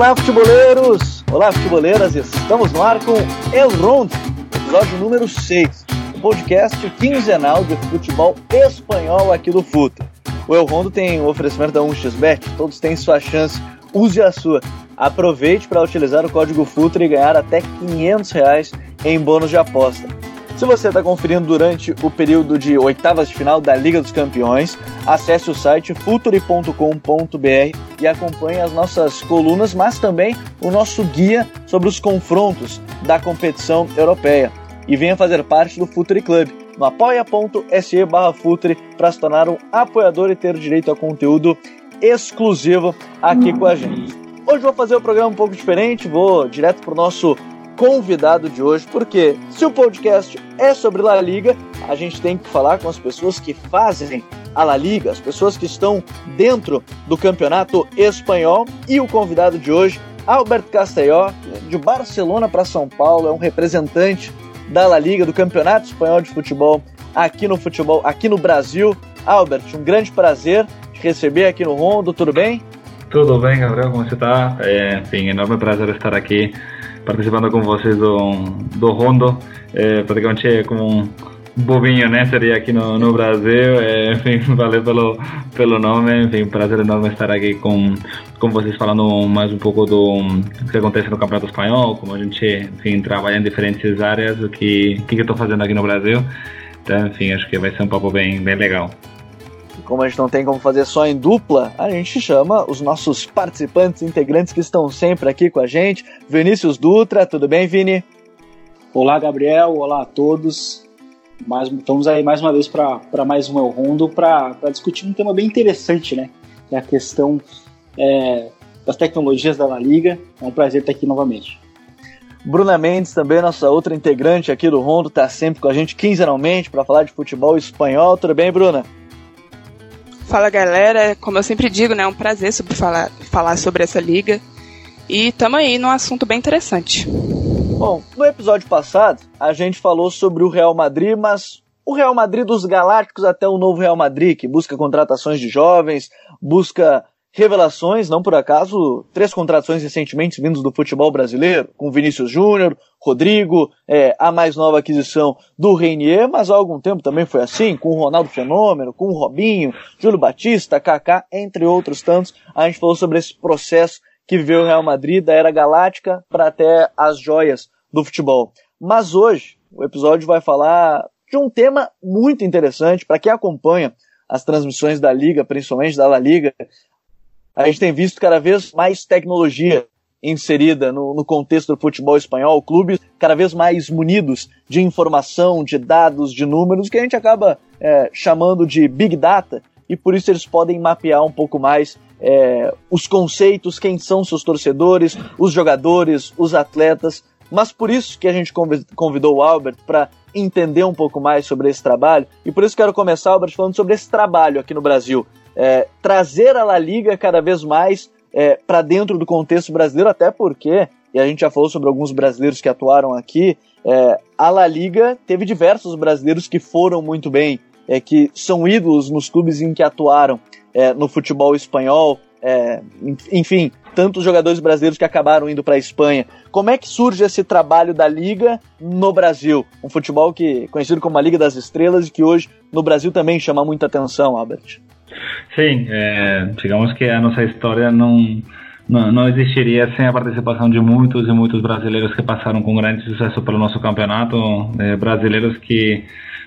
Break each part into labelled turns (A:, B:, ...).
A: Olá, futeboleiros! Olá, futeboleiras! Estamos no ar com El Rondo, episódio número 6, um podcast quinzenal de futebol espanhol aqui do Futa. O El Rondo tem o oferecimento da 1xBet, todos têm sua chance, use a sua. Aproveite para utilizar o código FUTRA e ganhar até 500 reais em bônus de aposta. Se você está conferindo durante o período de oitavas de final da Liga dos Campeões, acesse o site futuri.com.br e acompanhe as nossas colunas, mas também o nosso guia sobre os confrontos da competição europeia. E venha fazer parte do Futuri Club no apoia.se barra para se tornar um apoiador e ter direito a conteúdo exclusivo aqui com a gente. Hoje vou fazer o programa um pouco diferente, vou direto para o nosso convidado de hoje, porque se o podcast é sobre La Liga, a gente tem que falar com as pessoas que fazem a La Liga, as pessoas que estão dentro do campeonato espanhol. E o convidado de hoje, Alberto Castelló, de Barcelona para São Paulo, é um representante da La Liga, do Campeonato Espanhol de Futebol aqui no futebol, aqui no Brasil. Albert, um grande prazer te receber aqui no Rondo, tudo bem?
B: Tudo bem, Gabriel, como você está? É, enfim, enorme prazer estar aqui participando com vocês do, do Rondo. É, praticamente é como um bobinho, né? Seria aqui no, no Brasil. É, enfim, valeu pelo, pelo nome. Enfim, prazer enorme estar aqui com, com vocês falando mais um pouco do que acontece no Campeonato Espanhol, como a gente, enfim, trabalha em diferentes áreas, o que, que eu estou fazendo aqui no Brasil. Então, enfim, acho que vai ser um papo bem, bem legal
A: como a gente não tem como fazer só em dupla, a gente chama os nossos participantes, integrantes que estão sempre aqui com a gente. Vinícius Dutra, tudo bem, Vini?
C: Olá, Gabriel. Olá a todos. Mais, estamos aí mais uma vez para mais um El Rondo para discutir um tema bem interessante, né? Que é a questão é, das tecnologias da La Liga. É um prazer estar aqui novamente.
A: Bruna Mendes, também nossa outra integrante aqui do Rondo, está sempre com a gente quinzenalmente para falar de futebol espanhol. Tudo bem, Bruna?
D: Fala galera, como eu sempre digo, né, é um prazer sobre falar, falar sobre essa liga. E tamo aí num assunto bem interessante.
A: Bom, no episódio passado a gente falou sobre o Real Madrid, mas o Real Madrid dos Galácticos até o novo Real Madrid, que busca contratações de jovens, busca revelações, não por acaso, três contratações recentemente vindos do futebol brasileiro, com Vinícius Júnior, Rodrigo, é, a mais nova aquisição do Reinier, mas há algum tempo também foi assim, com o Ronaldo Fenômeno, com o Robinho, Júlio Batista, Kaká, entre outros tantos. A gente falou sobre esse processo que viveu o Real Madrid, da era galáctica para até as joias do futebol. Mas hoje, o episódio vai falar de um tema muito interessante para quem acompanha as transmissões da Liga, principalmente da La Liga, a gente tem visto cada vez mais tecnologia inserida no, no, contexto do futebol espanhol, clubes cada vez mais munidos de informação, de dados, de números, que a gente acaba é, chamando de Big Data, e por isso eles podem mapear um pouco mais é, os conceitos, quem são seus torcedores, os jogadores, os atletas. Mas por isso que a gente convidou o Albert para entender um pouco mais sobre esse trabalho, e por isso quero começar, Albert, falando sobre esse trabalho aqui no Brasil é, trazer a La Liga cada vez mais é, para dentro do contexto brasileiro, até porque, e a gente já falou sobre alguns brasileiros que atuaram aqui, é, a La Liga teve diversos brasileiros que foram muito bem, é, que são ídolos nos clubes em que atuaram é, no futebol espanhol, é, enfim, tantos jogadores brasileiros que acabaram indo para a Espanha. Como é que surge esse trabalho da Liga no Brasil? Um futebol que conhecido como a Liga das Estrelas e que hoje no Brasil também chama muita atenção, Albert.
B: Sim, é, digamos que a nossa história não, não, não, existiria sem a participação de muitos e muitos brasileiros que passaram com grande sucesso pelo nosso campeonato, é, brasileiros que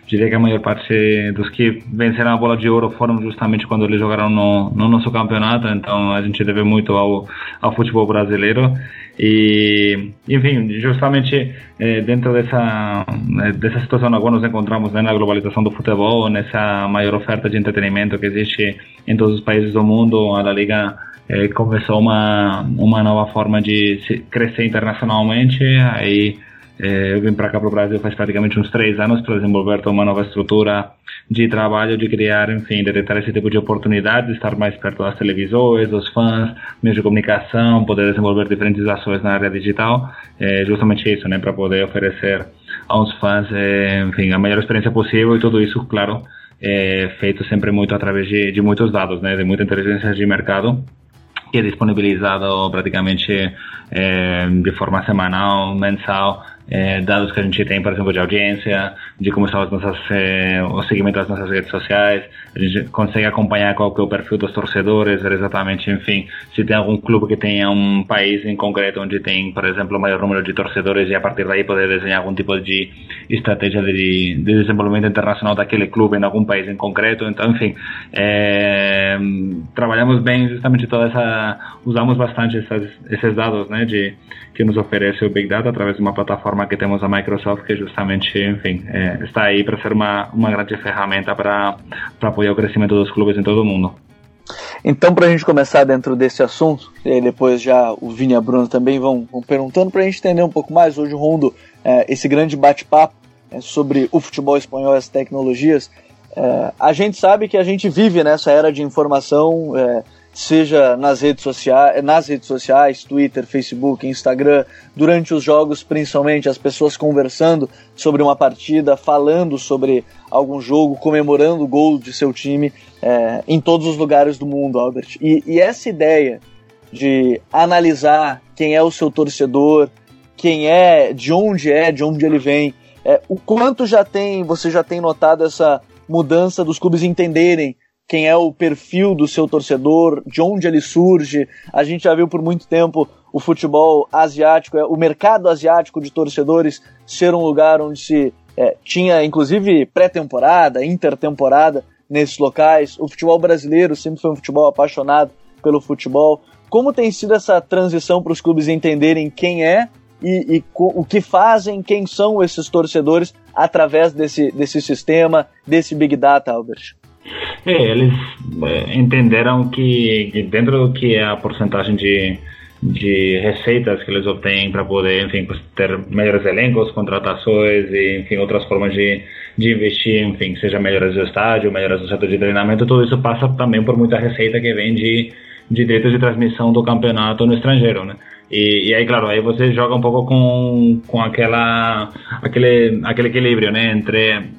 B: diria que a maior parte dos que venceram a bola de ouro foram justamente quando eles jogaram no, no nosso campeonato, então a gente deve muito ao, ao futebol brasileiro. E, enfim, justamente eh, dentro dessa, eh, dessa situação agora nos encontramos né, na globalização do futebol, nessa maior oferta de entretenimento que existe em todos os países do mundo, a La Liga eh, começou uma, uma nova forma de crescer internacionalmente, aí eu vim para cá para o Brasil faz praticamente uns três anos para desenvolver uma nova estrutura de trabalho, de criar, enfim, detectar esse tipo de oportunidades, estar mais perto das televisões, dos fãs, meios de comunicação, poder desenvolver diferentes ações na área digital, é justamente isso, né, para poder oferecer aos fãs, é, enfim, a melhor experiência possível e tudo isso, claro, é feito sempre muito através de, de muitos dados, né, de muita inteligência de mercado que é disponibilizado praticamente é, de forma semanal, mensal, é, dados que a gente tem, por exemplo, de audiência, de como estão as nossas, é, o segmento das nossas redes sociais, a gente consegue acompanhar qual que é o perfil dos torcedores, exatamente, enfim, se tem algum clube que tenha um país em concreto onde tem, por exemplo, o maior número de torcedores e a partir daí poder desenhar algum tipo de estratégia de, de desenvolvimento internacional daquele clube em algum país em concreto. Então, enfim, é, trabalhamos bem justamente toda essa, usamos bastante essas, esses dados, né, de que nos oferece o Big Data através de uma plataforma que temos a Microsoft, que justamente, enfim, é, está aí para ser uma, uma grande ferramenta para apoiar o crescimento dos clubes em todo o mundo.
A: Então, para a gente começar dentro desse assunto, e aí depois já o Vini e a Bruna também vão, vão perguntando, para a gente entender um pouco mais, hoje, Rondo, é, esse grande bate-papo é, sobre o futebol espanhol e as tecnologias, é, a gente sabe que a gente vive nessa era de informação é, seja nas redes sociais, nas redes sociais, Twitter, Facebook, Instagram, durante os jogos, principalmente as pessoas conversando sobre uma partida, falando sobre algum jogo, comemorando o gol de seu time é, em todos os lugares do mundo, Albert. E, e essa ideia de analisar quem é o seu torcedor, quem é, de onde é, de onde ele vem, é, o quanto já tem, você já tem notado essa mudança dos clubes entenderem quem é o perfil do seu torcedor, de onde ele surge. A gente já viu por muito tempo o futebol asiático, é, o mercado asiático de torcedores ser um lugar onde se é, tinha inclusive pré-temporada, intertemporada nesses locais. O futebol brasileiro sempre foi um futebol apaixonado pelo futebol. Como tem sido essa transição para os clubes entenderem quem é e, e o que fazem, quem são esses torcedores através desse, desse sistema, desse Big Data, Albert?
B: É, eles é, entenderam que, dentro do que é a porcentagem de, de receitas que eles obtêm para poder, enfim, ter melhores elencos, contratações e, enfim, outras formas de, de investir, enfim, seja melhores do estádio, melhores do setor de treinamento, tudo isso passa também por muita receita que vem de, de direitos de transmissão do campeonato no estrangeiro, né? E, e, aí, claro, aí você joga um pouco com, com aquela, aquele, aquele equilíbrio, né? Entre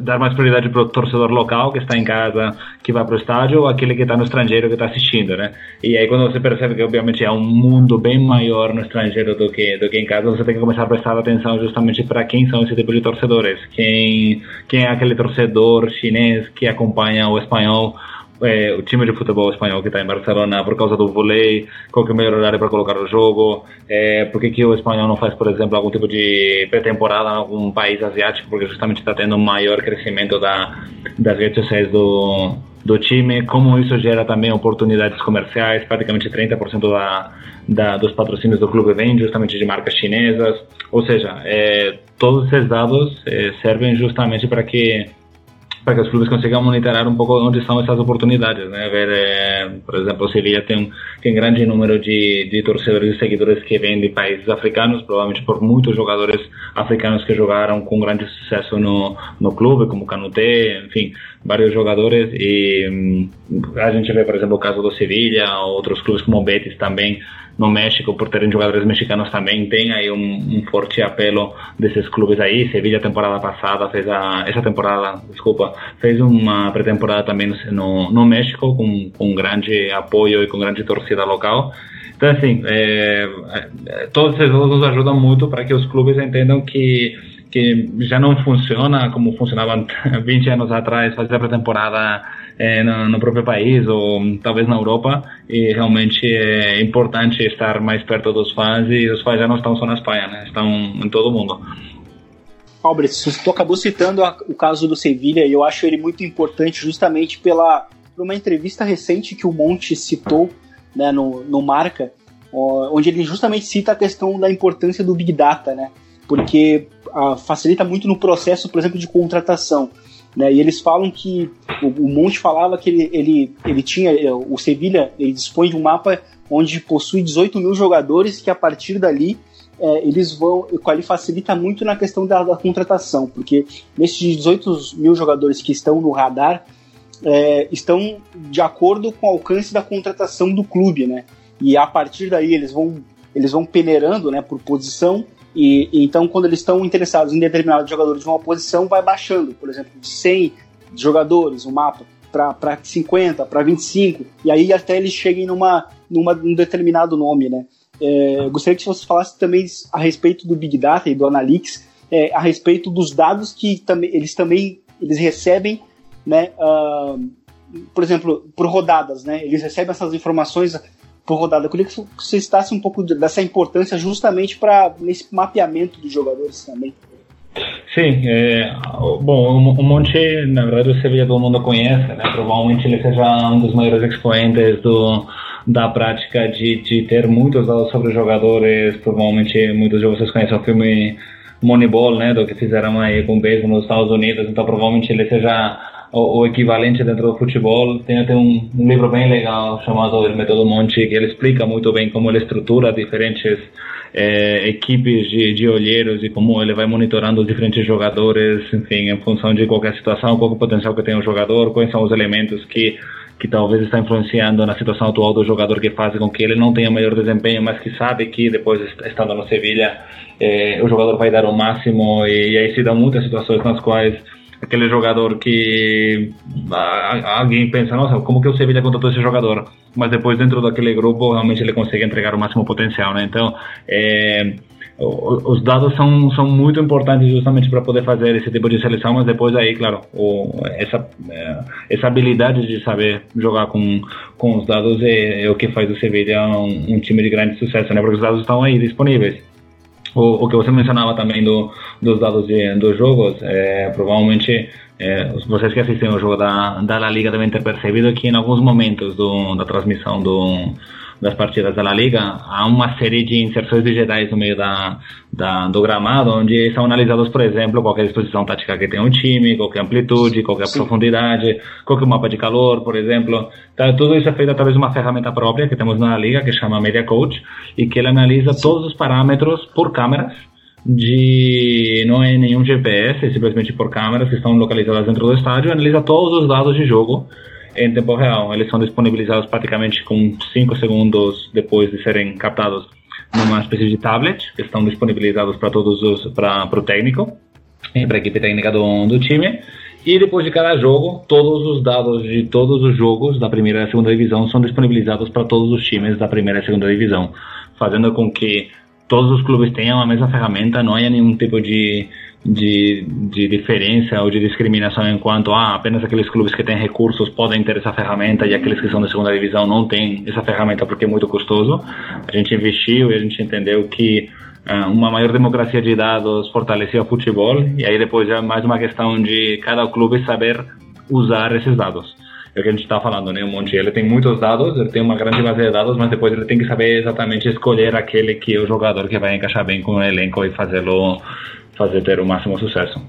B: dar mais prioridade para o torcedor local que está em casa, que vai para o estádio, ou aquele que está no estrangeiro que está assistindo, né? E aí quando você percebe que obviamente é um mundo bem maior no estrangeiro do que do que em casa, você tem que começar a prestar atenção justamente para quem são esse tipo de torcedores, quem quem é aquele torcedor chinês que acompanha o espanhol é, o time de futebol espanhol que está em Barcelona por causa do vôlei, qual que é o melhor horário para colocar o jogo, é, por que, que o espanhol não faz, por exemplo, algum tipo de pré-temporada em algum país asiático, porque justamente está tendo um maior crescimento da, das redes sociais do, do time, como isso gera também oportunidades comerciais, praticamente 30% da, da, dos patrocínios do clube vem justamente de marcas chinesas, ou seja, é, todos esses dados é, servem justamente para que para que os clubes consigam monitorar um pouco onde estão essas oportunidades, né? Ver, é, por exemplo, o Sevilla tem, tem grande número de, de torcedores e seguidores que vêm de países africanos, provavelmente por muitos jogadores africanos que jogaram com grande sucesso no, no clube, como Canute, enfim, vários jogadores e hum, a gente vê, por exemplo, o caso do Sevilla, outros clubes como o Betis também no México, por terem jogadores mexicanos também, tem aí um, um forte apelo desses clubes aí. Sevilla, temporada passada, fez a. Essa temporada, desculpa, fez uma pré-temporada também no, no México, com, com grande apoio e com grande torcida local. Então, assim, é, todos esses nos ajudam muito para que os clubes entendam que que já não funciona como funcionava 20 anos atrás, fazer a pré-temporada é, no, no, próprio país ou talvez na Europa e realmente é importante estar mais perto dos fãs e os fãs já não estão só na Espanha, né? estão em todo o mundo.
C: Albrecht, você acabou citando o caso do Sevilha e eu acho ele muito importante justamente pela por uma entrevista recente que o Monte citou né, no, no Marca, onde ele justamente cita a questão da importância do Big Data, né? Porque a, facilita muito no processo, por exemplo, de contratação. Né? E eles falam que o, o Monte falava que ele, ele, ele tinha, eh, o Sevilha ele dispõe de um mapa onde possui 18 mil jogadores que a partir dali é, eles vão, ele facilita muito na questão da, da, contratação, porque nesses 18 mil jogadores que estão no radar é, estão de acordo com o alcance da contratação do clube, né? E a partir daí eles vão eles vão peneirando, né, por posição e, então, quando eles estão interessados em determinado jogador de uma posição, vai baixando, por exemplo, de 100 jogadores, o um mapa, para 50, para 25, e aí até eles cheguem numa, numa, num determinado nome, né? É, eu gostaria que você falasse também a respeito do Big Data e do Analytics, é, a respeito dos dados que também, eles também eles recebem, né? Uh, por exemplo, por rodadas, né? Eles recebem essas informações por rodada. Eu queria que você citasse um pouco dessa importância justamente para nesse mapeamento dos jogadores também.
B: Sim, é, bom, o Monte, na verdade, o Sevilla todo mundo conhece, né? Provavelmente ele seja um dos maiores expoentes do, da prática de, de ter muitos dados sobre jogadores. Provavelmente muitos de vocês conhecem o filme Moneyball, né? Do que fizeram aí com o beisebol nos Estados Unidos. Então, provavelmente ele seja o, o, equivalente dentro do futebol. Tem até um, um livro bem legal chamado O Método Monte, que ele explica muito bem como ele estrutura diferentes é, equipes de, de olheiros e como ele vai monitorando os diferentes jogadores, enfim, em função de qualquer situação, qual é o potencial que tem o jogador, quais são os elementos que que talvez está influenciando na situação atual do jogador que faz com que ele não tenha melhor desempenho, mas que sabe que depois estando no Sevilha eh, o jogador vai dar o máximo e, e aí se dão muitas situações nas quais aquele jogador que alguém pensa, nossa, como que o Sevilla contratou esse jogador? Mas depois dentro daquele grupo realmente ele consegue entregar o máximo potencial, né? Então, é, os dados são, são muito importantes justamente para poder fazer esse tipo de seleção, mas depois aí, claro, o, essa, é, essa habilidade de saber jogar com, com os dados é, é o que faz do Sevilla um, um time de grande sucesso, né? Porque os dados estão aí disponíveis o, o que você mencionava também do, dos dados de, dos jogos, é, provavelmente é, vocês que assistem o jogo da, da La Liga devem ter percebido que em alguns momentos do, da transmissão do, das partidas da La Liga, há uma série de inserções digitais no meio da, da, do gramado, onde são analisados, por exemplo, qual a disposição tática que tem um time, qual a amplitude, qual a Sim. profundidade, qual o mapa de calor, por exemplo. Então, tudo isso é feito através de uma ferramenta própria que temos na Liga, que chama Media Coach, e que ele analisa Sim. todos os parâmetros por câmeras, de não é nenhum GPS, é simplesmente por câmeras que estão localizadas dentro do estádio, analisa todos os dados de jogo em tempo real. Eles são disponibilizados praticamente com 5 segundos depois de serem captados numa espécie de tablet, que estão disponibilizados para todos os para o técnico e para a equipe técnica do, do time. E depois de cada jogo, todos os dados de todos os jogos da primeira e segunda divisão são disponibilizados para todos os times da primeira e segunda divisão, fazendo com que todos os clubes tenham a mesma ferramenta, não há nenhum tipo de de, de diferença ou de discriminação enquanto ah, apenas aqueles clubes que têm recursos podem ter essa ferramenta e aqueles que são da segunda divisão não têm essa ferramenta porque é muito custoso. A gente investiu e a gente entendeu que uh, uma maior democracia de dados fortalecia o futebol e aí depois é mais uma questão de cada clube saber usar esses dados. É o que a gente está falando, né? O Monte ele tem muitos dados, ele tem uma grande base de dados, mas depois ele tem que saber exatamente escolher aquele que é o jogador que vai encaixar bem com o elenco e fazê-lo fazer ter o máximo sucesso.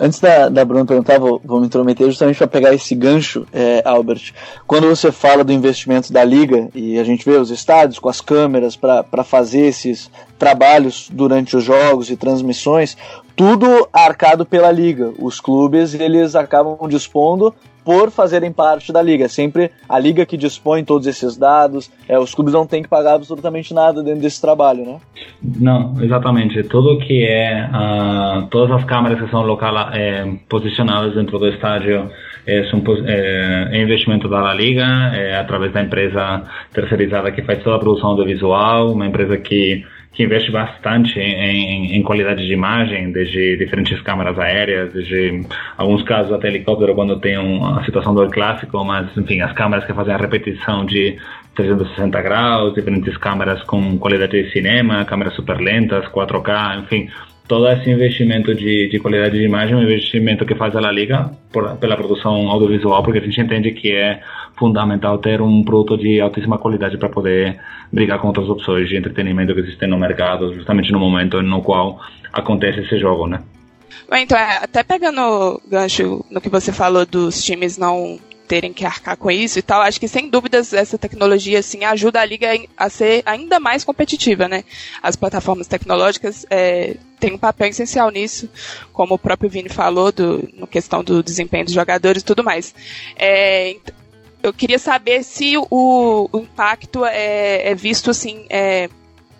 A: Antes da, da Bruna perguntar, vou, vou me intrometer justamente para pegar esse gancho, é, Albert. Quando você fala do investimento da liga e a gente vê os estádios com as câmeras para fazer esses trabalhos durante os jogos e transmissões, tudo arcado pela liga. Os clubes eles acabam dispondo por fazerem parte da liga. É sempre a liga que dispõe todos esses dados. É, os clubes não têm que pagar absolutamente nada dentro desse trabalho, né?
B: Não, exatamente. Tudo que é uh, todas as câmeras que são local é, posicionadas dentro do estádio é, são, é, é investimento da Liga, é através da empresa terceirizada que faz toda a produção audiovisual, uma empresa que que investe bastante em, em, qualidade de imagem, desde diferentes câmeras aéreas, desde alguns casos até helicóptero quando tem uma situação do clássico, mas enfim, as câmeras que fazem a repetição de 360 graus, diferentes câmeras com qualidade de cinema, câmeras super lentas, 4K, enfim, todo esse investimento de, de qualidade de imagem é um investimento que faz a La Liga por, pela produção audiovisual, porque a gente entende que é fundamental ter um produto de altíssima qualidade para poder brigar com outras opções de entretenimento que existem no mercado, justamente no momento no qual acontece esse jogo, né?
D: Então, é, até pegando gancho no que você falou dos times não terem que arcar com isso e tal, acho que sem dúvidas essa tecnologia assim ajuda a liga a ser ainda mais competitiva, né? As plataformas tecnológicas é, têm um papel essencial nisso, como o próprio Vini falou, do, no questão do desempenho dos jogadores e tudo mais. É, eu queria saber se o, o impacto é, é, visto assim, é,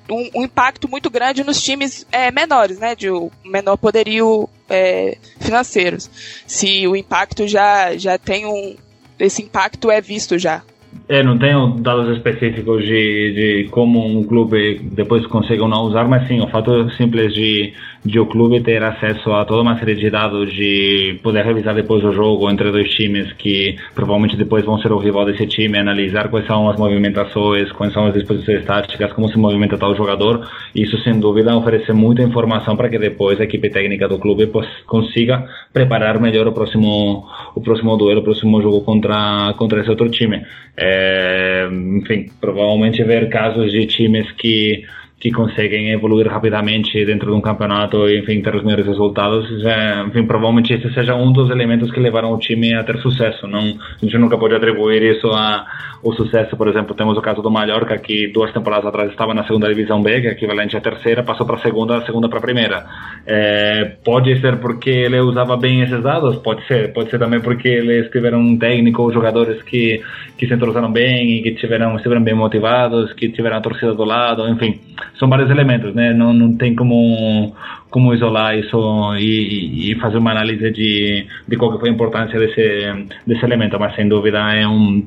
D: um, um, impacto muito grande nos times é, menores, né? De menor poderio é, financeiros. Se o impacto já, já tem um. Esse impacto é visto já.
B: É, não tenho dados específicos de, de como um clube depois consegue ou não usar, mas sim, o fato simples de, de o clube ter acesso a toda uma série de dados, de poder revisar depois o jogo entre dois times que provavelmente depois vão ser o rival desse time, analisar quais são as movimentações, quais são as disposições táticas, como se movimenta tal jogador, isso sem dúvida oferece muita informação para que depois a equipe técnica do clube consiga preparar melhor o próximo o próximo duelo, o próximo jogo contra contra esse outro time. É, enfim, provavelmente ver casos de times que que conseguem evoluir rapidamente dentro de um campeonato e, enfim, ter os melhores resultados, é, enfim, provavelmente esse seja um dos elementos que levaram o time a ter sucesso. Não, a gente nunca pode atribuir isso a o sucesso, por exemplo, temos o caso do Mallorca, que duas temporadas atrás estava na segunda divisão B, que é equivalente à terceira, passou para a segunda, a segunda para a primeira. É, pode ser porque ele usava bem esses dados, pode ser, pode ser também porque eles tiveram um técnico ou jogadores que, que se entrosaram bem e que tiveram, estiveram bem motivados, que tiveram a torcida do lado, enfim, são vários elementos, né? Não, não tem como como isolar isso e, e, fazer uma análise de, de qual foi a importância desse, desse elemento, mas sem dúvida é um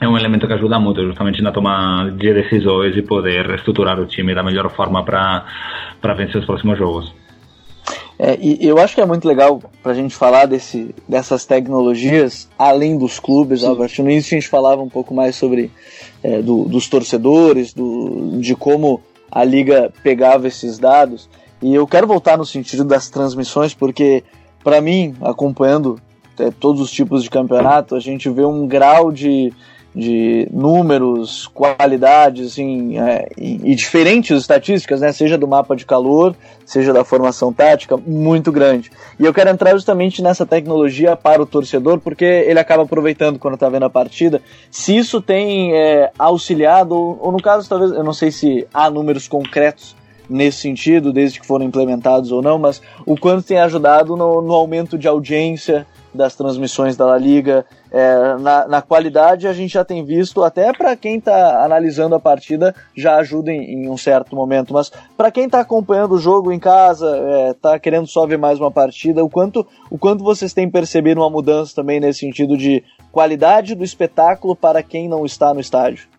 B: é um elemento que ajuda muito justamente na toma de decisões e poder estruturar o time da melhor forma para vencer os próximos jogos.
A: É, e eu acho que é muito legal para a gente falar desse, dessas tecnologias além dos clubes. Albert. No início a gente falava um pouco mais sobre é, do, dos torcedores, do, de como a liga pegava esses dados. E eu quero voltar no sentido das transmissões, porque para mim, acompanhando é, todos os tipos de campeonato, a gente vê um grau de de números, qualidades assim, é, e, e, diferentes estatísticas, né, seja do mapa de calor, seja da formação tática, muito grande. E eu quero entrar justamente nessa tecnologia para o torcedor, porque ele acaba aproveitando quando está vendo a partida. Se isso tem é, auxiliado, ou, ou no caso, talvez, eu não sei se há números concretos nesse sentido, desde que foram implementados ou não, mas o quanto tem ajudado no, no aumento de audiência das transmissões da La Liga, é, na, na, qualidade a gente já tem visto, até para quem está analisando a partida já ajuda em, em um certo momento, mas para quem está acompanhando o jogo em casa, está é, querendo só ver mais uma partida, o quanto, o quanto vocês têm percebido uma mudança também nesse sentido de qualidade do espetáculo para quem não está no estádio?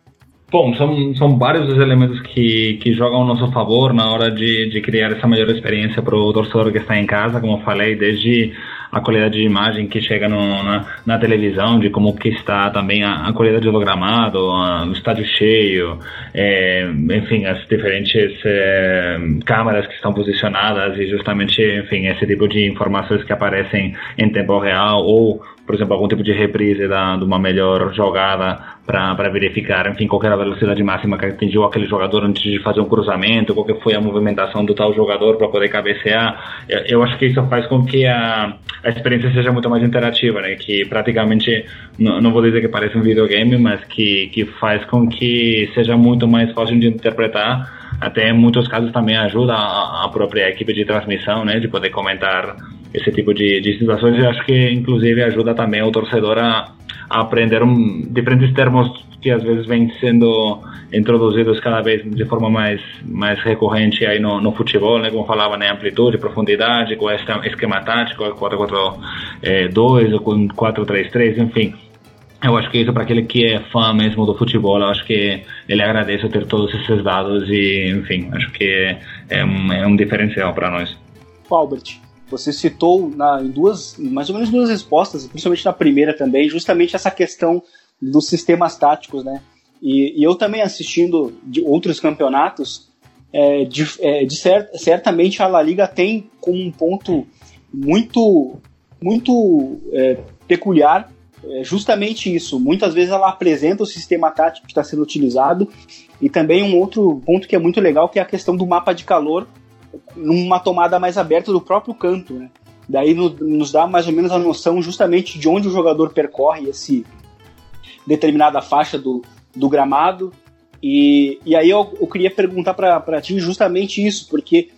B: Bom, são, são vários os elementos que, que jogam ao nosso favor na hora de, de criar essa melhor experiência para o torcedor que está em casa, como eu falei, desde a qualidade de imagem que chega no, na, na, televisão, de como que está também a, a qualidade do gramado, o estádio cheio, é, enfim, as diferentes é, câmeras que estão posicionadas e justamente, enfim, esse tipo de informações que aparecem em tempo real ou por exemplo, algum tipo de reprise da, de uma melhor jogada para verificar, enfim, qual era a velocidade máxima que atingiu aquele jogador antes de fazer um cruzamento, qual que foi a movimentação do tal jogador para poder cabecear. Eu, eu, acho que isso faz com que a, a experiência seja muito mais interativa, né? Que praticamente, não, não vou dizer que parece um videogame, mas que, que faz com que seja muito mais fácil de interpretar até em muitos casos também ajuda a, a, própria equipe de transmissão, né, de poder comentar esse tipo de, de situações. Eu acho que, inclusive, ajuda também o torcedor a, a aprender um, diferentes termos que às vezes vêm sendo introduzidos cada vez de forma mais mais recorrente aí no, no futebol, né? Como falava, né? Amplitude, profundidade, é o esquema tático, 4-4-2 é, ou com 4-3-3, enfim. Eu acho que isso para aquele que é fã mesmo do futebol, eu acho que ele agradece ter todos esses dados e, enfim, acho que é um, é um diferencial para nós.
C: Albert, você citou na, em duas, mais ou menos duas respostas, principalmente na primeira também, justamente essa questão dos sistemas táticos, né? E, e eu também assistindo de outros campeonatos, é, de, é, de cert, certamente a La Liga tem como um ponto muito, muito é, peculiar é justamente isso. Muitas vezes ela apresenta o sistema tático que está sendo utilizado e também um outro ponto que é muito legal que é a questão do mapa de calor numa tomada mais aberta do próprio canto, né? Daí no, nos dá mais ou menos a noção justamente de onde o jogador percorre esse determinada faixa do, do gramado. E, e aí eu, eu queria perguntar para ti justamente isso, porque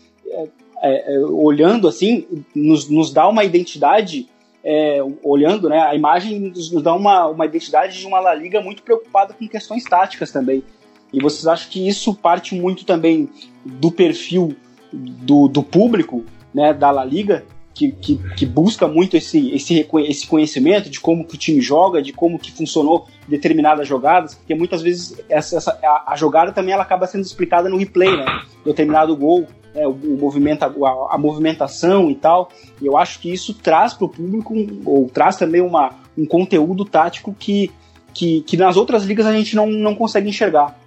C: é, é, olhando assim, nos, nos dá uma identidade, é, olhando, né, a imagem nos, nos dá uma, uma identidade de uma La Liga muito preocupada com questões táticas também. E vocês acham que isso parte muito também do perfil do, do público, né, da La Liga, que, que, que, busca muito esse, esse, esse conhecimento de como que o time joga, de como que funcionou determinadas jogadas, porque muitas vezes essa, essa a, a, jogada também ela acaba sendo explicada no replay, né? Determinado gol, né? o, o movimento, a, a, movimentação e tal. E eu acho que isso traz para o público, ou traz também uma, um conteúdo tático que, que, que nas outras ligas a gente não, não consegue enxergar.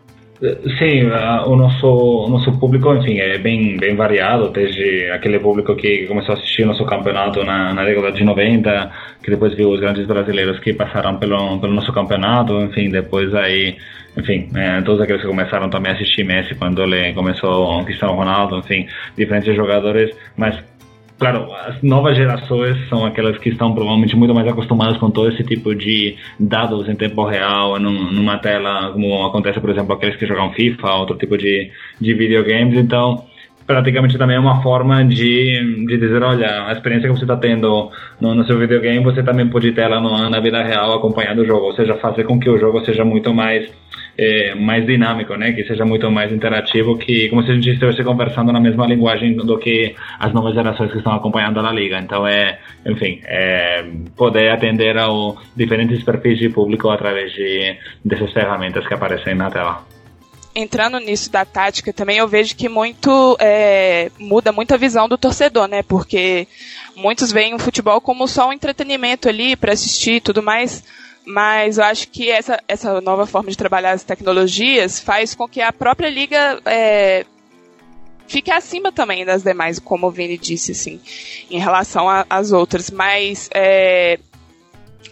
B: Sim, o nosso, o nosso público, enfim, é bem, bem variado, desde aquele público que começou a assistir nosso campeonato na, na década de 90, que depois viu os grandes brasileiros que passaram pelo, pelo nosso campeonato, enfim, depois aí, enfim, é, todos aqueles que começaram também a assistir Messi quando ele começou Cristiano Ronaldo, enfim, diferentes jogadores, mas Claro, as novas gerações são aquelas que estão provavelmente muito mais acostumadas com todo esse tipo de dados em tempo real, num, numa tela, como acontece, por exemplo, aqueles que jogam FIFA, outro tipo de, de videogames. Então, praticamente também é uma forma de, de dizer, olha, a experiência que você está tendo no, no, seu videogame, você também pode ter ela no, na vida real acompanhando o jogo, ou seja, fazer com que o jogo seja muito mais é, mais dinâmico, né? Que seja muito mais interativo, que como se a gente estivesse conversando na mesma linguagem do que as novas gerações que estão acompanhando a liga. Então é, enfim, é poder atender ao diferentes perfis de público através de dessas ferramentas que aparecem na tela
D: entrando nisso da tática também, eu vejo que muito é, muda muito a visão do torcedor, né? Porque muitos veem o futebol como só um entretenimento ali para assistir e tudo mais. Mas eu acho que essa, essa nova forma de trabalhar as tecnologias faz com que a própria liga é, fique acima também das demais, como o Vini disse, assim, em relação às outras. Mas é,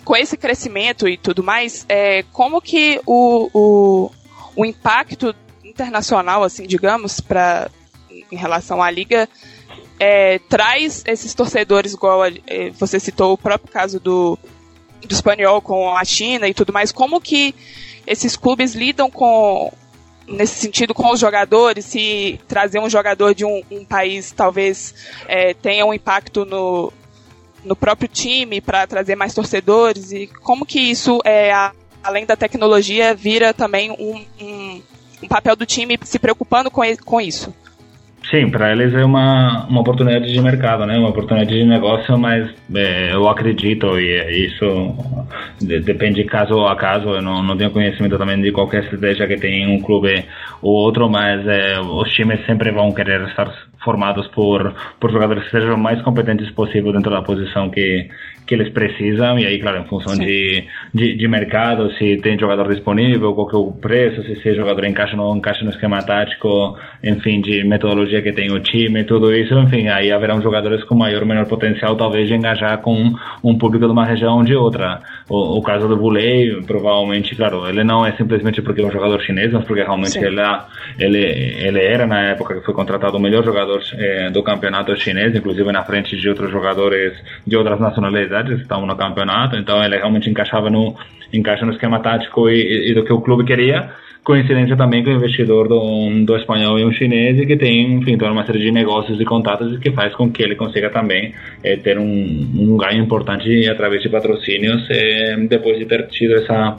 D: com esse crescimento e tudo mais, é, como que o, o, o impacto internacional, assim, digamos, para em relação à liga, é, traz esses torcedores, igual a, é, você citou o próprio caso do do espanhol com a China e tudo mais, como que esses clubes lidam com nesse sentido com os jogadores, se trazer um jogador de um, um país talvez é, tenha um impacto no, no próprio time para trazer mais torcedores e como que isso é a, além da tecnologia vira também um, um, um papel do time se preocupando com, com isso.
B: Sim, para eles é uma, uma oportunidade de mercado, né? Uma oportunidade de negócio, mas é, eu acredito e isso de, depende caso a caso. Eu não, não tenho conhecimento também de qualquer estratégia que tem um clube ou outro, mas é, os times sempre vão querer estar formados por, por jogadores que sejam mais competentes possível dentro da posição que, que eles precisam, e aí, claro, em função de, de, de, mercado, se tem jogador disponível, qual que é o preço, se esse jogador encaixa no, encaixa no esquema tático, enfim, de metodologia que tem o time, tudo isso, enfim, aí haverão jogadores com maior ou menor potencial, talvez, de engajar com um, um público de uma região ou de outra. O, o caso do Bulei, provavelmente, claro, ele não é simplesmente porque é um jogador chinês, mas porque realmente ele, ele, ele era, na época que foi contratado, o melhor jogador jogador eh, do campeonato chinês, inclusive na frente de outros jogadores de outras nacionalidades que estavam no campeonato, então ele realmente encaixava no, encaixa no esquema tático e, e do que o clube queria. Coincidência também com o investidor do, do espanhol e um chinês e que tem, enfim, toda uma série de negócios e contatos que faz com que ele consiga também eh, ter um, um ganho importante através de patrocínios eh, depois de ter tido essa,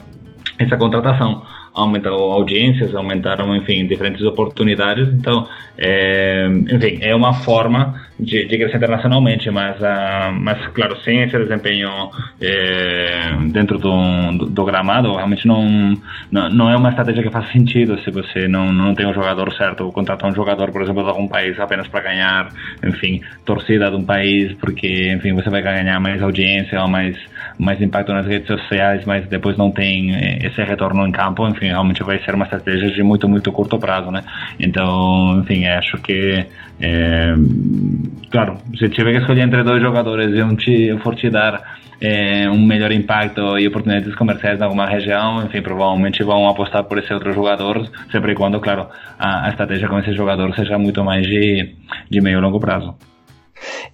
B: essa contratação aumentaram audiências, aumentaram, enfim, diferentes oportunidades. Então, é, enfim, é uma forma de, crescer internacionalmente, mas, uh, mas claro, sem esse desempenho é, dentro do, do, do, gramado, realmente não, não, não é uma estratégia que faz sentido se você não, não tem um jogador certo, ou contratar um jogador, por exemplo, de algum país apenas para ganhar, enfim, torcida de um país, porque, enfim, você vai ganhar mais audiência ou mais, mais impacto nas redes sociais, mas depois não tem é, esse retorno em campo, enfim, realmente vai ser uma estratégia de muito, muito curto prazo, né? Então, enfim, acho que é, claro, se tiver que escolher entre dois jogadores e um te, for te dar é, um melhor impacto e oportunidades comerciais em alguma região, enfim, provavelmente vão apostar por esse outro jogador, sempre e quando, claro, a, a estratégia com esse jogador seja muito mais de, de meio e longo prazo.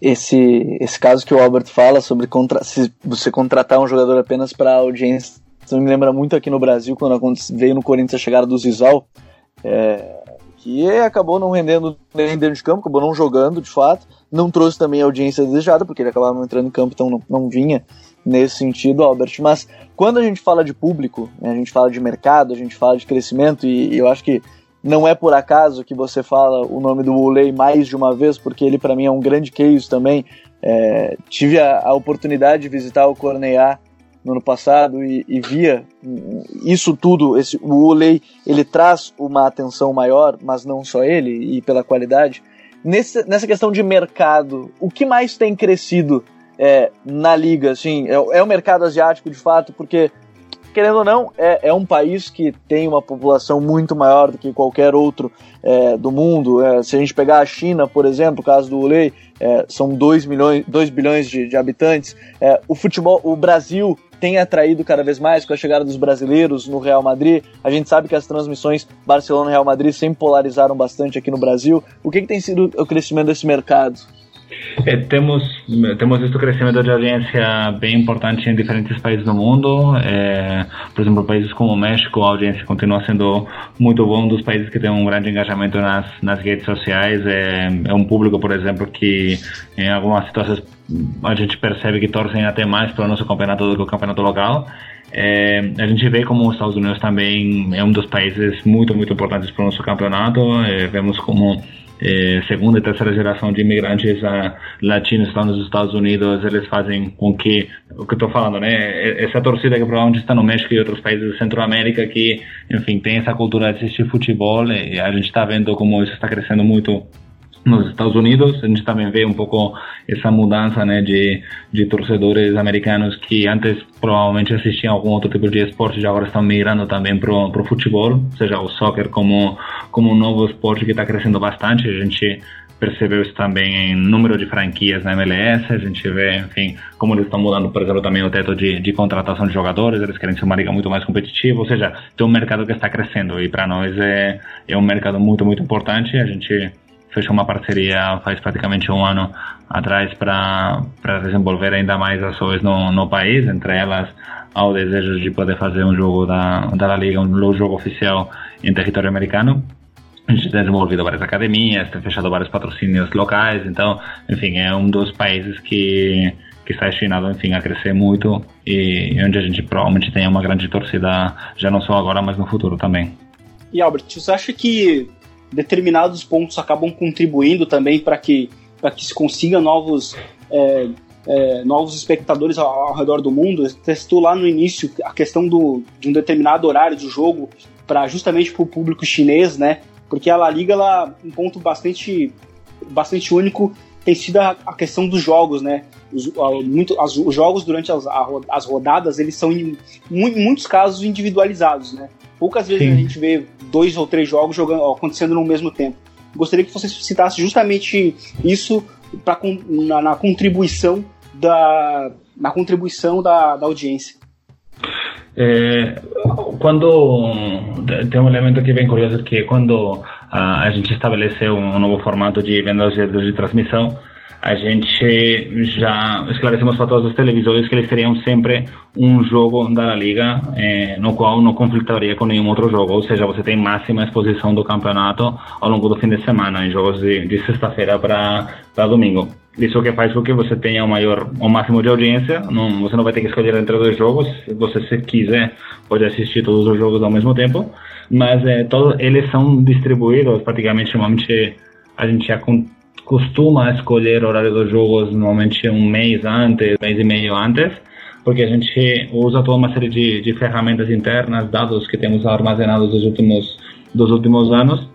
A: Esse, esse caso que o Albert fala sobre contra, se você contratar um jogador apenas para audiência, me lembra muito aqui no Brasil, quando veio no Corinthians a chegada do Zizal, é, que acabou não rendendo nem dentro de campo, acabou não jogando de fato, não trouxe também a audiência desejada, porque ele acabava entrando em campo, então não, não vinha nesse sentido, Albert. Mas quando a gente fala de público, né, a gente fala de mercado, a gente fala de crescimento, e, e eu acho que não é por acaso que você fala o nome do Ulei mais de uma vez, porque ele para mim é um grande case também É, tive a, a, oportunidade de visitar o Corneiá no ano passado e, e via isso tudo. Esse, o Olay ele traz uma atenção maior, mas não só ele, e pela qualidade. Nesse, nessa questão de mercado, o que mais tem crescido é, na liga? Assim, é, é o mercado asiático de fato, porque querendo ou não, é, é um país que tem uma população muito maior do que qualquer outro é, do mundo. É, se a gente pegar a China, por exemplo, o caso do Ulei, é, são 2 milhões, 2 bilhões de, de habitantes. O futebol, o Brasil tem atraído cada vez mais com a chegada dos brasileiros no Real Madrid. A gente sabe que as transmissões Barcelona-Real Madrid sempre polarizaram bastante aqui no Brasil. O que, que tem sido o crescimento desse mercado?
B: É, temos temos visto crescimento de audiência bem importante em diferentes países do mundo. É, por exemplo, países como o México, a audiência continua sendo muito bom. Um dos países que tem um grande engajamento nas, nas redes sociais é, é um público, por exemplo, que em algumas situações a gente percebe que torcem até mais para o nosso campeonato do que o campeonato local. É, a gente vê como os Estados Unidos também é um dos países muito, muito importantes para o nosso campeonato. É, vemos como é, segunda e terceira geração de imigrantes uh, latinos estão nos Estados Unidos, eles fazem com que, o que eu estou falando, né, essa torcida que provavelmente está no México e outros países da Centro-América que, enfim, tem essa cultura de assistir futebol e a gente está vendo como isso está crescendo muito nos Estados Unidos. A gente também vê um pouco essa mudança né, de, de torcedores americanos que antes provavelmente assistiam algum outro tipo de esporte e agora estão migrando também para o futebol, ou seja, o soccer como, como um novo esporte que está crescendo bastante. A gente percebeu isso também em número de franquias na MLS, a gente vê, enfim, como eles estão mudando, por exemplo, também o teto de, de contratação de jogadores, eles querem ser uma liga muito mais competitiva, ou seja, tem um mercado que está crescendo e para nós é, é um mercado muito, muito importante, a gente fechou uma parceria faz praticamente um ano atrás para desenvolver ainda mais ações no, no país, entre elas ao desejo de poder fazer um jogo da, da Liga, um jogo oficial em território americano. A gente tem desenvolvido várias academias, tem fechado vários patrocínios locais, então, enfim, é um dos países que, que está destinado, enfim, a crescer muito e onde a gente provavelmente tem uma grande torcida, já não só agora, mas no futuro também.
C: E Albert, você acha que determinados pontos acabam contribuindo também para que, que se consiga novos, é, é, novos espectadores ao, ao, redor do mundo. Testou lá no início a questão do, de um determinado horário de jogo para justamente para o público chinês, né? Porque a La Liga, ela, um ponto bastante, bastante único tem sido a, a questão dos jogos, né? Os, a, muito, as, os jogos durante as, as rodadas, eles são em, em muitos casos individualizados, né? Poucas vezes Sim. a gente vê dois ou três jogos jogando, acontecendo no mesmo tempo. Gostaria que você citasse justamente isso pra, na, na contribuição da na contribuição da, da audiência.
B: É, quando tem um elemento que é bem curioso que quando a, a gente estabeleceu um novo formato de venda de, de transmissão a gente já esclarecemos para todos os televisores que eles teriam sempre um jogo da Liga eh, no qual não conflitaria com nenhum outro jogo, ou seja, você tem máxima exposição do campeonato ao longo do fim de semana, em jogos de, de sexta-feira para domingo. Isso que faz com que você tenha o maior, o máximo de audiência. Não, você não vai ter que escolher entre dois jogos. Se você se quiser, pode assistir todos os jogos ao mesmo tempo. Mas eh, todos eles são distribuídos praticamente. Normalmente a gente já costuma escolher o horário dos jogos normalmente um mês antes, mês e meio antes, porque a gente usa toda uma série de, de ferramentas internas, dados que temos armazenados dos últimos, dos últimos anos,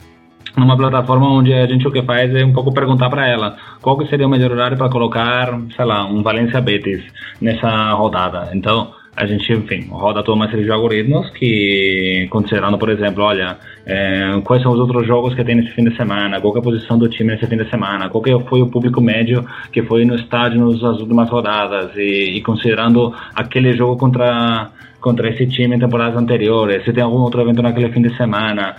B: numa plataforma onde a gente o que faz é um pouco perguntar para ela qual que seria o melhor horário para colocar, sei lá, um Valencia Betis nessa rodada. Então, a gente, enfim, roda toda uma série de algoritmos que, considerando, por exemplo, olha, é, quais são os outros jogos que tem nesse fim de semana, qual é a posição do time nesse fim de semana, qual foi o público médio que foi no estádio nas últimas rodadas, e, e considerando aquele jogo contra contra esse time em temporadas anteriores, se tem algum outro evento naquele fim de semana,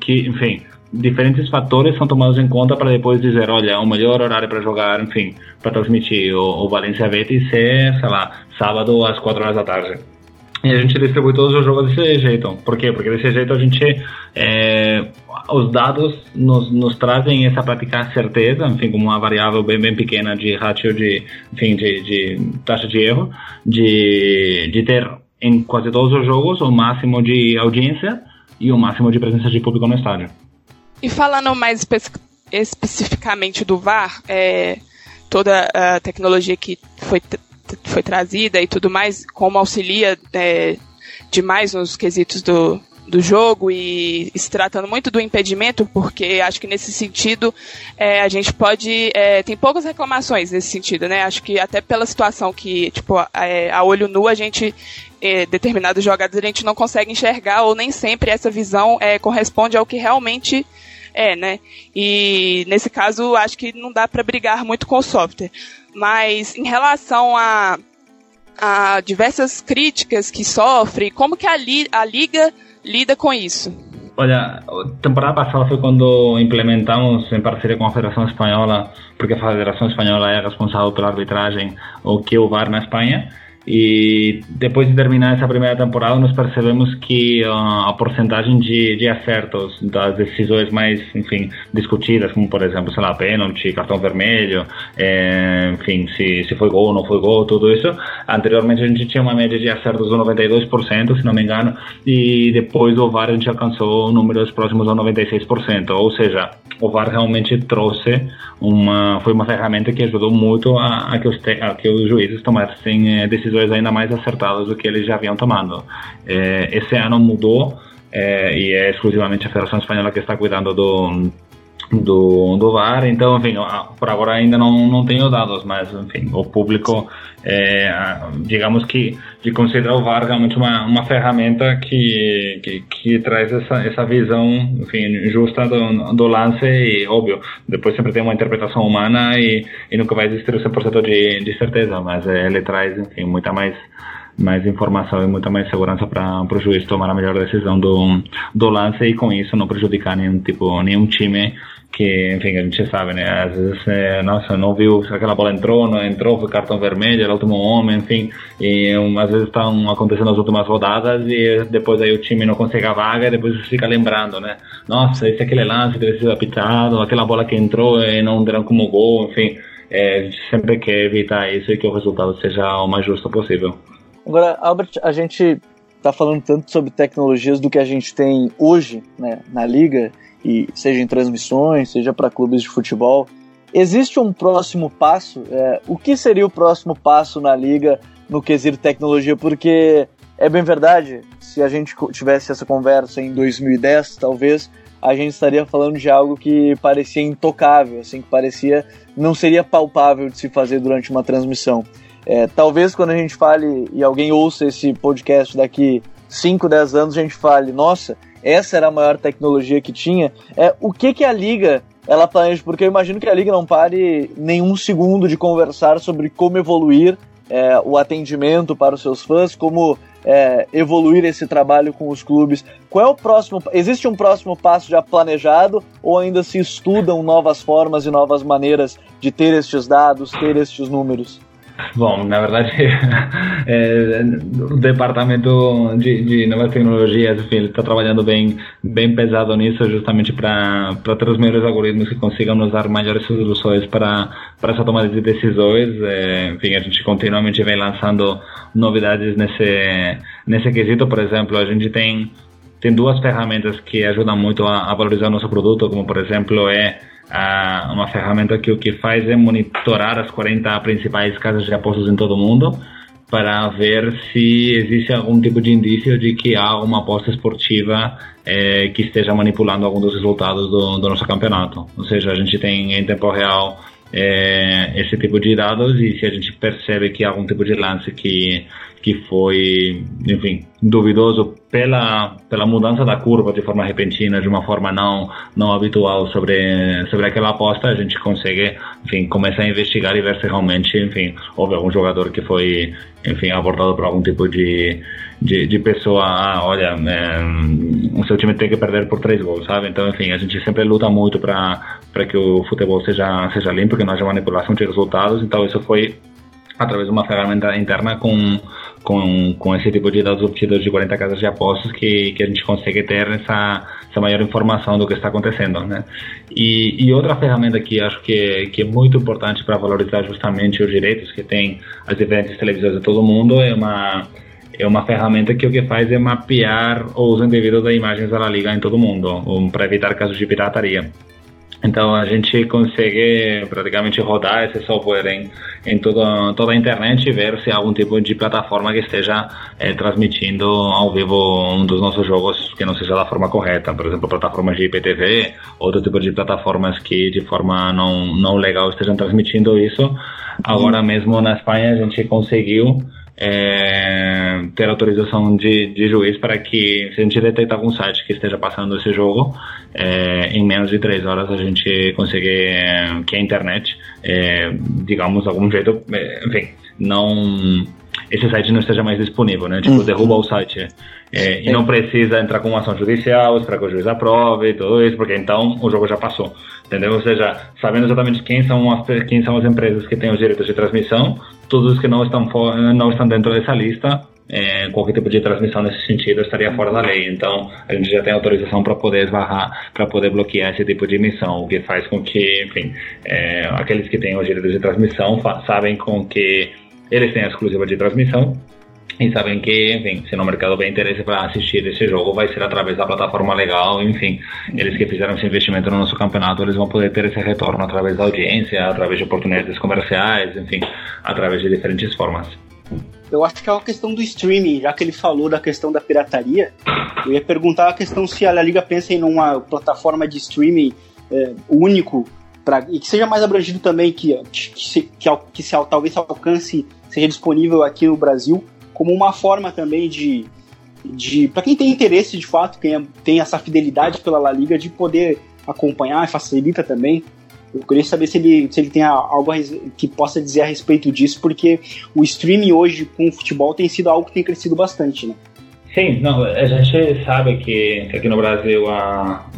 B: que, enfim, diferentes fatores são tomados em conta para depois dizer, olha, o melhor horário para jogar, enfim, para transmitir o, o Valencia Betis é, sei lá, sábado às 4 horas da tarde. E a gente distribui todos os jogos desse jeito. Por quê? Porque desse jeito a gente. É, os dados nos, nos trazem essa prática certeza, enfim, como uma variável bem, bem pequena de ratio de, enfim, de, de taxa de erro, de, de ter em quase todos os jogos o máximo de audiência e o máximo de presença de público no estádio.
D: E falando mais espe especificamente do VAR, é, toda a tecnologia que foi, foi trazida e tudo mais, como auxilia é, demais nos quesitos do, do jogo e se tratando muito do impedimento, porque acho que nesse sentido é, a gente pode. É, tem poucas reclamações nesse sentido, né? Acho que até pela situação que, tipo, é, a olho nu a gente. É, determinadas a gente não consegue enxergar ou nem sempre essa visão é, corresponde ao que realmente é, né? E nesse caso acho que não dá para brigar muito com o software. Mas em relação a, a diversas críticas que sofre, como que a, li, a liga lida com isso?
B: Olha, temporada passada foi quando implementamos em parceria com a Federação Espanhola, porque a Federação Espanhola é responsável pela arbitragem, o que o VAR na Espanha. E depois de terminar essa primeira temporada, nós percebemos que uh, a porcentagem de, de acertos das decisões mais, enfim, discutidas, como por exemplo, sei lá, pênalti, cartão vermelho, é, enfim, se, se foi gol ou não foi gol, tudo isso. Anteriormente a gente tinha uma média de acertos de 92%, se não me engano, e depois do VAR a gente alcançou números próximos a 96%. Ou seja, o VAR realmente trouxe uma, foi uma ferramenta que ajudou muito a, a, que, os, a que os juízes tomassem é, decisões decisões ainda mais acertadas do que eles já haviam tomado. É, esse ano mudou é, e é exclusivamente a Federação Espanhola que está cuidando do, do, do VAR, então, enfim, por agora ainda não, não tenho dados, mas, enfim, o público, é, digamos que, de considerar o VAR realmente uma, uma ferramenta que, que, que, traz essa, essa visão, enfim, justa do, do lance e, óbvio, depois sempre tem uma interpretação humana e, e nunca vai existir o 100% de, de certeza, mas é, ele traz, enfim, muita mais mais informação e muita mais segurança para o juiz tomar a melhor decisão do, do lance e com isso não prejudicar nenhum tipo nenhum time que, enfim, a gente sabe, né? Às vezes, é, nossa, não viu se aquela bola entrou, não entrou, foi cartão vermelho, era o último homem, enfim. E um, às vezes estão acontecendo as últimas rodadas e depois aí o time não consegue a vaga e depois fica lembrando, né? Nossa, esse é aquele lance deve ser apitado, aquela bola que entrou e não deram como gol, enfim. É, sempre quer evitar isso e que o resultado seja o mais justo possível.
A: Agora, Albert, a gente está falando tanto sobre tecnologias do que a gente tem hoje né, na liga e seja em transmissões, seja para clubes de futebol. Existe um próximo passo? É, o que seria o próximo passo na liga no quesito tecnologia? Porque é bem verdade, se a gente tivesse essa conversa em 2010, talvez a gente estaria falando de algo que parecia intocável, assim, que parecia não seria palpável de se fazer durante uma transmissão. É, talvez quando a gente fale e alguém ouça esse podcast daqui 5, 10 anos, a gente fale, nossa, essa era a maior tecnologia que tinha. É, o que, que a Liga ela planeja? Porque eu imagino que a Liga não pare nenhum segundo de conversar sobre como evoluir é, o atendimento para os seus fãs, como é, evoluir esse trabalho com os clubes. Qual é o próximo? Existe um próximo passo já planejado ou ainda se estudam novas formas e novas maneiras de ter estes dados, ter estes números?
B: Bom, na verdade, é, o departamento de, de novas tecnologias está trabalhando bem, bem pesado nisso, justamente para ter os melhores algoritmos que consigam nos dar maiores soluções para, para essa tomada de decisões. É, enfim, a gente continuamente vem lançando novidades nesse, nesse quesito. Por exemplo, a gente tem, tem duas ferramentas que ajudam muito a, a valorizar o nosso produto, como por exemplo é uma ferramenta que o que faz é monitorar as 40 principais casas de apostas em todo o mundo para ver se existe algum tipo de indício de que há uma aposta esportiva é, que esteja manipulando algum dos resultados do, do, nosso campeonato. Ou seja, a gente tem em tempo real é, esse tipo de dados e se a gente percebe que há algum tipo de lance que que foi, enfim, duvidoso pela pela mudança da curva de forma repentina, de uma forma não não habitual sobre sobre aquela aposta, a gente consegue, enfim, começar a investigar e ver se realmente, enfim, houve algum jogador que foi, enfim, abordado por algum tipo de de, de pessoa, ah, olha, é, o seu time tem que perder por três gols, sabe? Então, enfim, a gente sempre luta muito para para que o futebol seja seja limpo, que não haja manipulação de resultados. Então, isso foi através de uma ferramenta interna com, com, com esse tipo de dados obtidos de 40 casas de apostas que, que a gente consegue ter essa, essa maior informação do que está acontecendo, né? E, e outra ferramenta que acho que, que é muito importante para valorizar justamente os direitos que tem as diferentes televisões de todo mundo é uma é uma ferramenta que o que faz é mapear o uso indevido de imagens da Liga em todo mundo, um, para evitar casos de pirataria. Então a gente consegue praticamente rodar esse software em, em toda, toda a internet e ver se há algum tipo de plataforma que esteja é, transmitindo ao vivo um dos nossos jogos que não seja da forma correta. Por exemplo, plataformas de IPTV, outro tipo de plataformas que de forma não, não legal estejam transmitindo isso. Agora mesmo na Espanha a gente conseguiu é, ter autorização de, de juiz para que, se a gente detectar algum site que esteja passando esse jogo, é, em menos de três horas a gente conseguir é, que a internet, é, digamos, de algum jeito, é, enfim, não esse site não esteja mais disponível, né? Tipo, uhum. derruba o site. É, e não precisa entrar com uma ação judicial, esperar que o juiz aprove e tudo isso, porque então o jogo já passou. Entendeu? Ou seja, sabendo exatamente quem são as, quem são as empresas que têm os direitos de transmissão, todos os que não estão, não estão dentro dessa lista, é, qualquer tipo de transmissão nesse sentido estaria fora da lei. Então, a gente já tem autorização para poder esbarrar, para poder bloquear esse tipo de emissão, o que faz com que, enfim, é, aqueles que têm os direitos de transmissão sabem com que eles têm a exclusiva de transmissão e sabem que, enfim, se no mercado tem interesse para assistir esse jogo, vai ser através da plataforma legal, enfim, eles que fizeram esse investimento no nosso campeonato, eles vão poder ter esse retorno através da audiência, através de oportunidades comerciais, enfim, através de diferentes formas.
C: Eu acho que é uma questão do streaming, já que ele falou da questão da pirataria, eu ia perguntar a questão se a Liga pensa em uma plataforma de streaming é, único pra, e que seja mais abrangido também, que, que, que, que, que se, talvez alcance seja disponível aqui no Brasil, como uma forma também de, de para quem tem interesse de fato, quem tem essa fidelidade pela La Liga, de poder acompanhar, facilita também. Eu queria saber se ele, se ele tem algo que possa dizer a respeito disso, porque o streaming hoje com o futebol tem sido algo que tem crescido bastante, né?
B: Sim, não, a gente sabe que, aqui no Brasil a,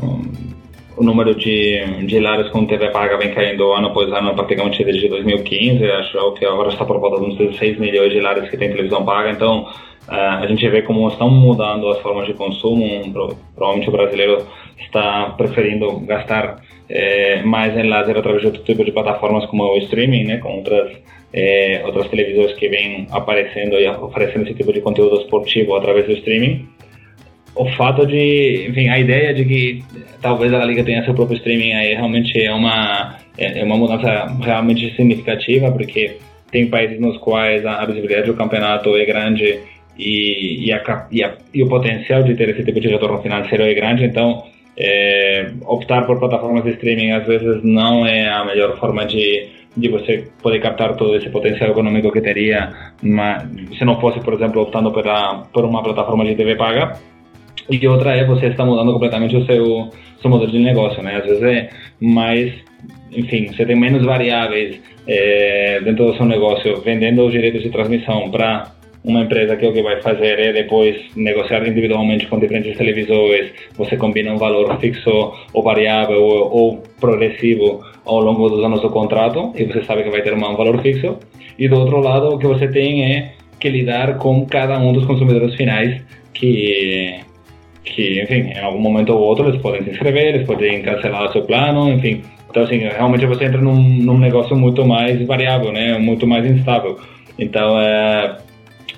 B: o número de, de lares com TV paga vem caindo ano após ano, praticamente desde 2015. Acho que agora está por volta uns 16 milhões de lares que tem televisão paga. Então, Uh, a gente vê como estão mudando as formas de consumo. Provavelmente o brasileiro está preferindo gastar eh, mais em lazer através de outro tipo de plataformas como o streaming, né, com outras eh, outras televisões que vêm aparecendo e oferecendo esse tipo de conteúdo esportivo através do streaming o fato de, enfim, a ideia de que talvez a Liga tenha seu próprio streaming aí realmente é uma, é, é uma mudança realmente significativa, porque tem países nos quais a visibilidade do campeonato é grande e, e, a, e, a, e o potencial de ter esse tipo de retorno financeiro é grande, então é, optar por plataformas de streaming às vezes não é a melhor forma de, de você poder captar todo esse potencial econômico que teria mas, se não fosse, por exemplo, optando pela, por uma plataforma de TV paga e outra é você está mudando completamente o seu, seu modelo de negócio, né? Às vezes é mais, enfim, você tem menos variáveis é, dentro do seu negócio, vendendo os direitos de transmissão para uma empresa que o que vai fazer é depois negociar individualmente com diferentes televisores, você combina um valor fixo ou variável ou, ou progressivo ao longo dos anos do contrato e você sabe que vai ter um valor fixo. E do outro lado, o que você tem é que lidar com cada um dos consumidores finais que que, enfim, em algum momento ou outro eles podem se inscrever, eles podem cancelar o seu plano, enfim. Então, assim, realmente você entra num, num negócio muito mais variável, né? Muito mais instável. Então, é,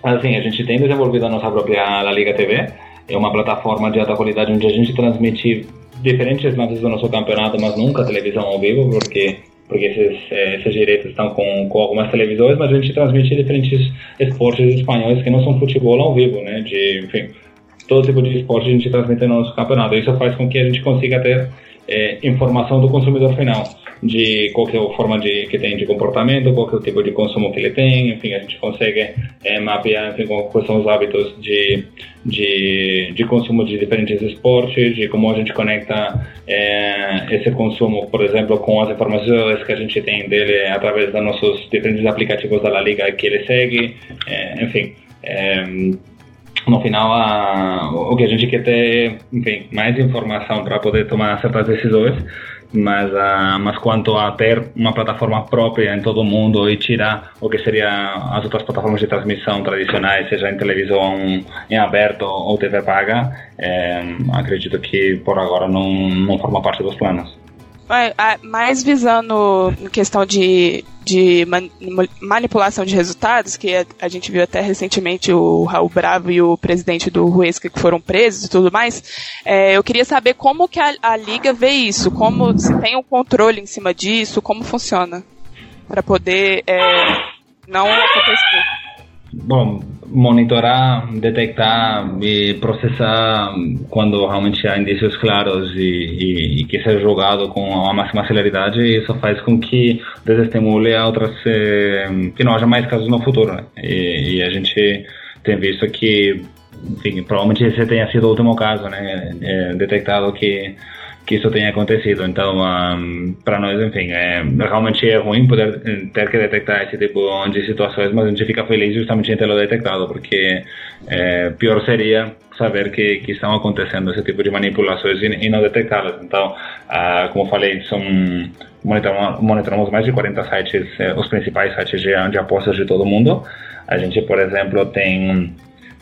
B: assim, a gente tem desenvolvido a nossa própria La Liga TV, é uma plataforma de alta qualidade onde a gente transmite diferentes lances do nosso campeonato, mas nunca televisão ao vivo, porque porque esses, esses direitos estão com, com algumas televisões, mas a gente transmite diferentes esportes espanhóis que não são futebol ao vivo, né? De, enfim, todo tipo de esporte a gente transmite no nosso campeonato. Isso faz com que a gente consiga ter é, informação do consumidor final de qual é a forma de, que tem de comportamento, qual é o tipo de consumo que ele tem, enfim, a gente consegue é, mapear enfim, quais são os hábitos de, de, de consumo de diferentes esportes, de como a gente conecta é, esse consumo, por exemplo, com as informações que a gente tem dele através dos nossos diferentes aplicativos da La Liga que ele segue, é, enfim no final a, o que a gente quer ter, enfim, mais informação para poder tomar certas decisões, mas, uh, mas quanto a ter uma plataforma própria em todo o mundo e tirar o que seria as outras plataformas de transmissão tradicionais, seja em televisão em aberto ou TV paga, é, acredito que por agora não, não forma parte dos planos.
D: Mais visando questão de, de manipulação de resultados, que a, a, gente viu até recentemente o Raul Bravo e o presidente do Ruesca que foram presos e tudo mais, é, eu queria saber como que a, a Liga vê isso, como se tem um controle em cima disso, como funciona, para poder é, não acontecer.
B: Bom, monitorar, detectar e processar quando realmente há indícios claros e, e, e que seja jogado com a máxima celeridade, isso faz com que desestimule outras, eh, que não haja mais casos no futuro. Né? E, e, a gente tem visto que, enfim, provavelmente esse tenha sido o último caso, né? É detectado que que isso tenha acontecido. Então, um, para nós, enfim, é, realmente é ruim poder eh, ter que detectar esse tipo de situações, mas a gente fica feliz justamente em tê-lo detectado, porque é, pior seria saber que, que estão acontecendo esse tipo de manipulações e, e não detectá-las. Então, uh, como falei, são monitoramos, monitoramos mais de 40 sites, eh, os principais sites de, de apostas de todo mundo. A gente, por exemplo, tem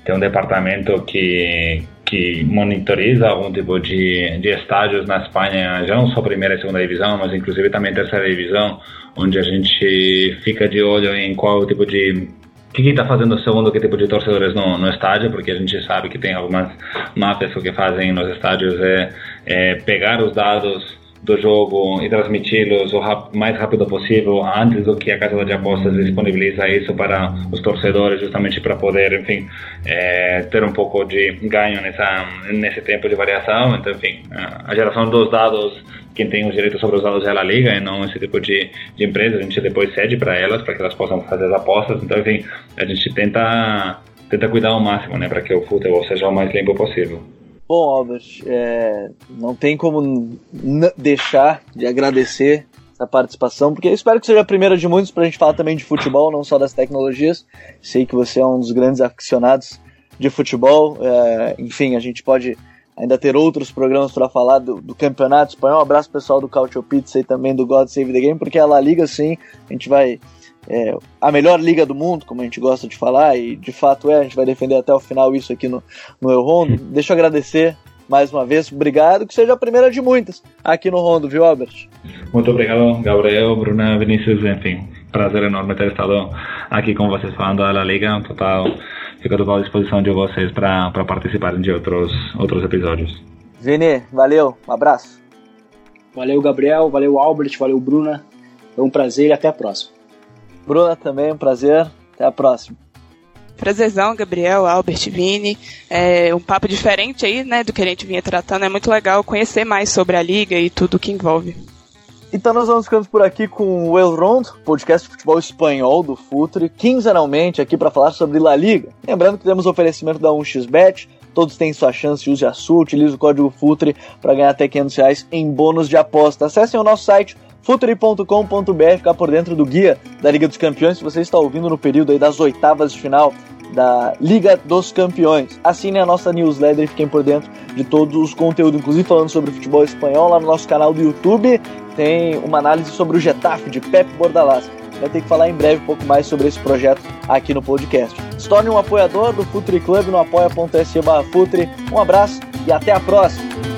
B: tem um departamento que que monitoriza algum tipo de, de estádios na Espanha, já não só primeira e segunda divisão, mas inclusive também terceira divisão, onde a gente fica de olho em qual tipo de o que está fazendo o segundo, que tipo de torcedores no, no estádio, porque a gente sabe que tem algumas máfias que fazem nos estádios é, é pegar os dados do jogo e transmiti-los o mais rápido possível antes do que a casa de apostas disponibiliza isso para os torcedores justamente para poder enfim é, ter um pouco de ganho nessa nesse tempo de variação. Então enfim a geração dos dados quem tem os direitos sobre os dados é a Liga e não esse tipo de, de empresa. A gente depois cede para elas para que elas possam fazer as apostas. Então enfim a gente tenta tenta cuidar ao máximo né para que o futebol seja o mais limpo possível
A: Bom, Albert, é, não tem como deixar de agradecer essa participação, porque espero que seja a primeira de muitos para a gente falar também de futebol, não só das tecnologias. Sei que você é um dos grandes aficionados de futebol. É, enfim, a gente pode ainda ter outros programas para falar do, do, campeonato espanhol. Um abraço pessoal do Cautio Pizza e também do God Save the Game, porque a La Liga, sim, a gente vai é, a melhor liga do mundo, como a gente gosta de falar, e de fato é, a gente vai defender até o final isso aqui no, no Eu Rondo. Deixa eu agradecer mais uma vez, obrigado, que seja a primeira de muitas aqui no Rondo, viu, Albert?
B: Muito obrigado, Gabriel, Bruna, Vinícius, enfim, prazer enorme ter estado aqui com vocês falando da Liga, total, fico à disposição de vocês para participarem de outros, outros episódios.
A: Vini, valeu, um abraço.
C: Valeu, Gabriel, valeu, Albert, valeu, Bruna, foi um prazer e até a próxima.
A: Bruna também, um prazer. Até a próxima.
D: Prazerzão, Gabriel, Albert, Vini. É um papo diferente aí, né, do que a gente vinha tratando. É muito legal conhecer mais sobre a liga e tudo que envolve.
A: Então nós vamos ficando por aqui com o El Rondo, podcast de futebol espanhol do Futre, quinzenalmente aqui para falar sobre La Liga. Lembrando que temos oferecimento da 1xBet, todos têm sua chance, use a sua, utilize o código Futre para ganhar até 500 reais em bônus de aposta. Acessem o nosso site futuri.com.br, ficar por dentro do guia da Liga dos Campeões, se você está ouvindo no período aí das oitavas de final da Liga dos Campeões. Assine a nossa newsletter e fiquem por dentro de todos os conteúdos, inclusive falando sobre futebol espanhol lá no nosso canal do YouTube. Tem uma análise sobre o Getafe de Pep Bordalás. Vai ter que falar em breve um pouco mais sobre esse projeto aqui no podcast. Se torne um apoiador do Futuri Club no apoia.se barra Um abraço e até a próxima!